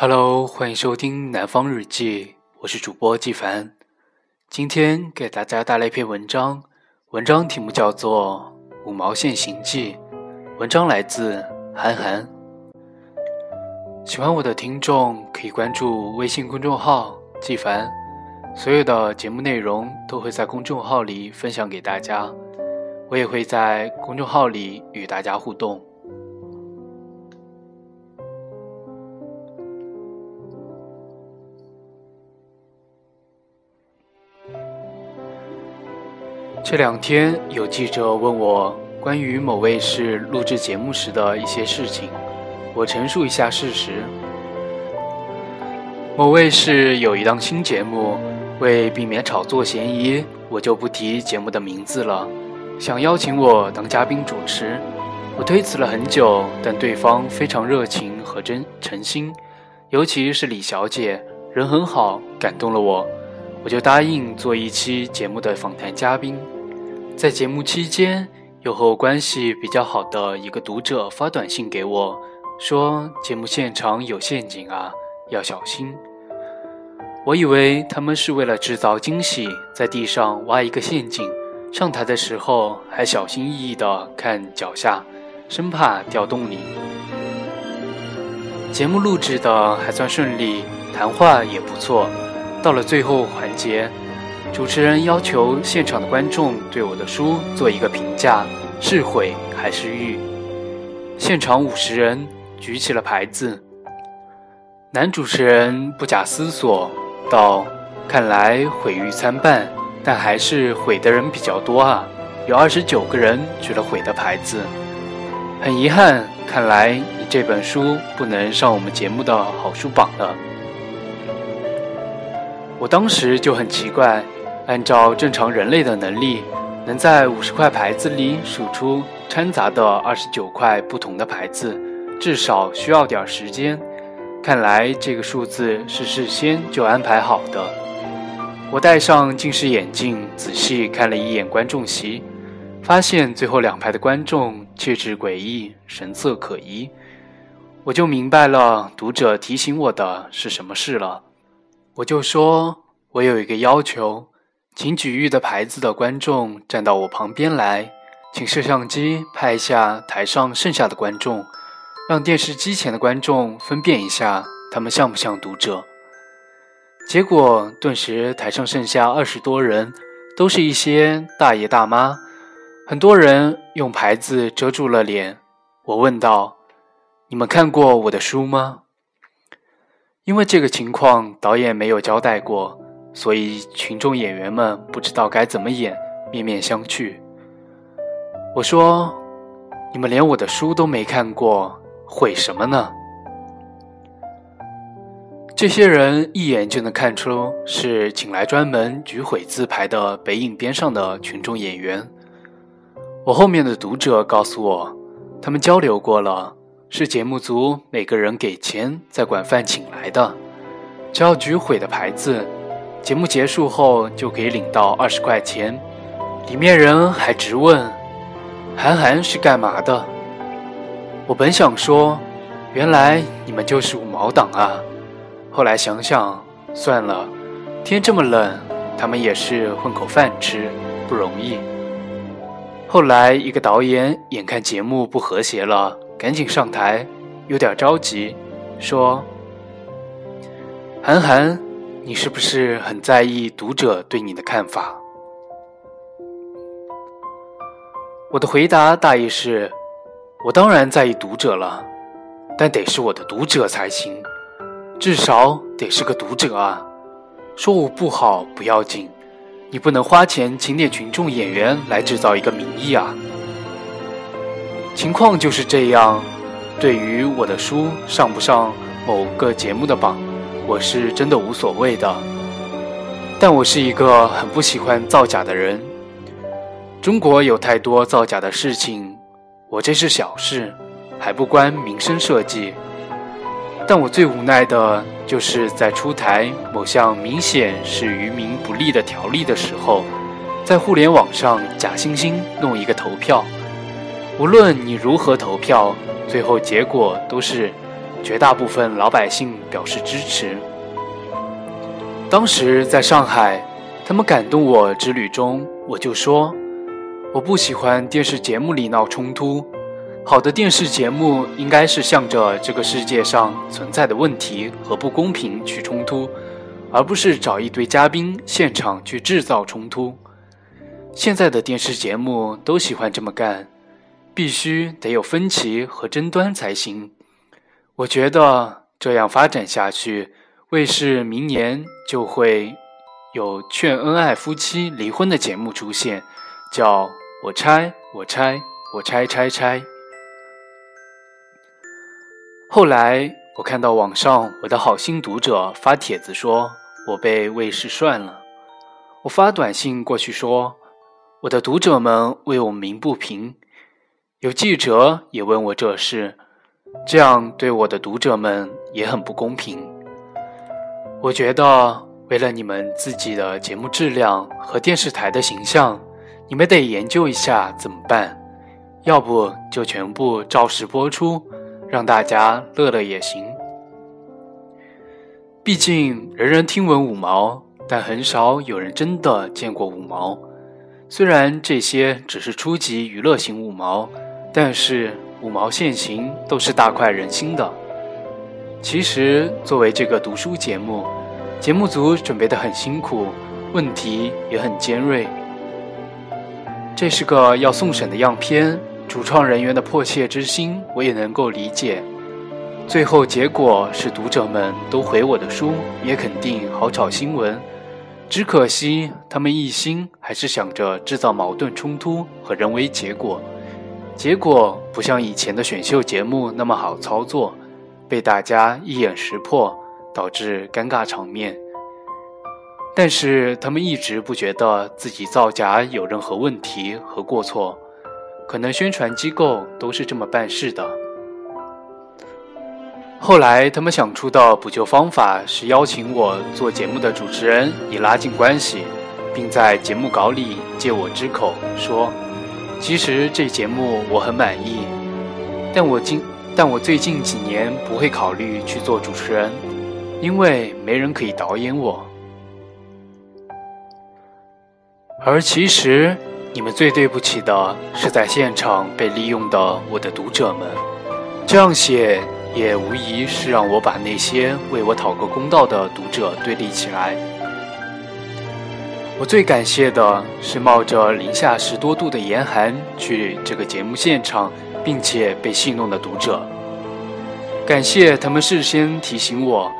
Hello，欢迎收听《南方日记》，我是主播季凡。今天给大家带来一篇文章，文章题目叫做《五毛线行记》，文章来自韩寒。喜欢我的听众可以关注微信公众号“季凡”，所有的节目内容都会在公众号里分享给大家，我也会在公众号里与大家互动。这两天有记者问我关于某卫视录制节目时的一些事情，我陈述一下事实。某卫视有一档新节目，为避免炒作嫌疑，我就不提节目的名字了。想邀请我当嘉宾主持，我推辞了很久，但对方非常热情和真诚心，尤其是李小姐，人很好，感动了我，我就答应做一期节目的访谈嘉宾。在节目期间，有和我关系比较好的一个读者发短信给我，说节目现场有陷阱啊，要小心。我以为他们是为了制造惊喜，在地上挖一个陷阱，上台的时候还小心翼翼地看脚下，生怕掉洞里。节目录制的还算顺利，谈话也不错。到了最后环节。主持人要求现场的观众对我的书做一个评价，是毁还是誉？现场五十人举起了牌子。男主持人不假思索道：“看来毁誉参半，但还是毁的人比较多啊，有二十九个人举了毁的牌子。很遗憾，看来你这本书不能上我们节目的好书榜了。”我当时就很奇怪。按照正常人类的能力，能在五十块牌子里数出掺杂的二十九块不同的牌子，至少需要点时间。看来这个数字是事先就安排好的。我戴上近视眼镜，仔细看了一眼观众席，发现最后两排的观众气质诡异，神色可疑。我就明白了读者提醒我的是什么事了。我就说，我有一个要求。请举玉的牌子的观众站到我旁边来，请摄像机拍一下台上剩下的观众，让电视机前的观众分辨一下他们像不像读者。结果顿时台上剩下二十多人，都是一些大爷大妈，很多人用牌子遮住了脸。我问道：“你们看过我的书吗？”因为这个情况，导演没有交代过。所以群众演员们不知道该怎么演，面面相觑。我说：“你们连我的书都没看过，毁什么呢？”这些人一眼就能看出是请来专门举毁字牌的北影边上的群众演员。我后面的读者告诉我，他们交流过了，是节目组每个人给钱再管饭请来的，只要举毁的牌子。节目结束后就可以领到二十块钱，里面人还直问：“韩寒是干嘛的？”我本想说：“原来你们就是五毛党啊！”后来想想，算了，天这么冷，他们也是混口饭吃，不容易。后来一个导演眼看节目不和谐了，赶紧上台，有点着急，说：“韩寒。”你是不是很在意读者对你的看法？我的回答大意是：我当然在意读者了，但得是我的读者才行，至少得是个读者啊。说我不好不要紧，你不能花钱请点群众演员来制造一个名义啊。情况就是这样。对于我的书上不上某个节目的榜。我是真的无所谓的，但我是一个很不喜欢造假的人。中国有太多造假的事情，我这是小事，还不关民生设计。但我最无奈的就是在出台某项明显是于民不利的条例的时候，在互联网上假惺惺弄一个投票，无论你如何投票，最后结果都是绝大部分老百姓表示支持。当时在上海，他们感动我之旅中，我就说，我不喜欢电视节目里闹冲突。好的电视节目应该是向着这个世界上存在的问题和不公平去冲突，而不是找一堆嘉宾现场去制造冲突。现在的电视节目都喜欢这么干，必须得有分歧和争端才行。我觉得这样发展下去，卫视明年就会有劝恩爱夫妻离婚的节目出现，叫我拆我拆我拆拆拆。后来我看到网上我的好心读者发帖子说，我被卫视涮了。我发短信过去说，我的读者们为我鸣不平。有记者也问我这事，这样对我的读者们也很不公平。我觉得为了你们自己的节目质量和电视台的形象，你们得研究一下怎么办，要不就全部照实播出。让大家乐乐也行。毕竟人人听闻五毛，但很少有人真的见过五毛。虽然这些只是初级娱乐型五毛，但是五毛现行都是大快人心的。其实作为这个读书节目，节目组准备的很辛苦，问题也很尖锐。这是个要送审的样片。主创人员的迫切之心，我也能够理解。最后结果是读者们都回我的书，也肯定好炒新闻。只可惜他们一心还是想着制造矛盾冲突和人为结果，结果不像以前的选秀节目那么好操作，被大家一眼识破，导致尴尬场面。但是他们一直不觉得自己造假有任何问题和过错。可能宣传机构都是这么办事的。后来他们想出的补救方法是邀请我做节目的主持人，以拉近关系，并在节目稿里借我之口说：“其实这节目我很满意，但我近但我最近几年不会考虑去做主持人，因为没人可以导演我。”而其实。你们最对不起的是在现场被利用的我的读者们。这样写也无疑是让我把那些为我讨个公道的读者对立起来。我最感谢的是冒着零下十多度的严寒去这个节目现场，并且被戏弄的读者。感谢他们事先提醒我，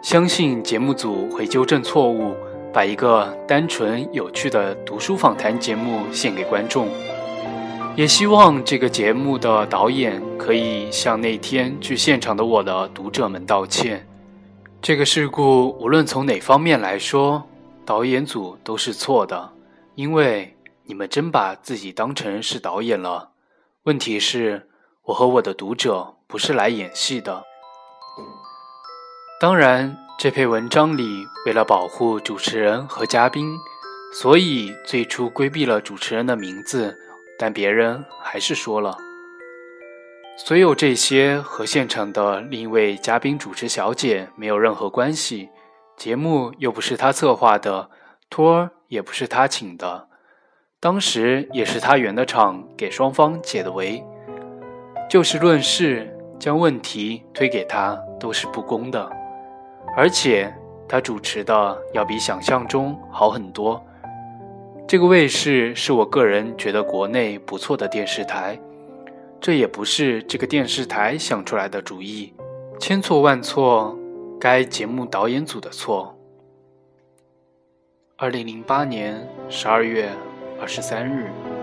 相信节目组会纠正错误。把一个单纯有趣的读书访谈节目献给观众，也希望这个节目的导演可以向那天去现场的我的读者们道歉。这个事故无论从哪方面来说，导演组都是错的，因为你们真把自己当成是导演了。问题是，我和我的读者不是来演戏的。当然。这篇文章里，为了保护主持人和嘉宾，所以最初规避了主持人的名字，但别人还是说了。所有这些和现场的另一位嘉宾主持小姐没有任何关系，节目又不是他策划的，托儿也不是他请的，当时也是他圆的场，给双方解的围。就事论事，将问题推给他，都是不公的。而且他主持的要比想象中好很多。这个卫视是我个人觉得国内不错的电视台，这也不是这个电视台想出来的主意，千错万错，该节目导演组的错。二零零八年十二月二十三日。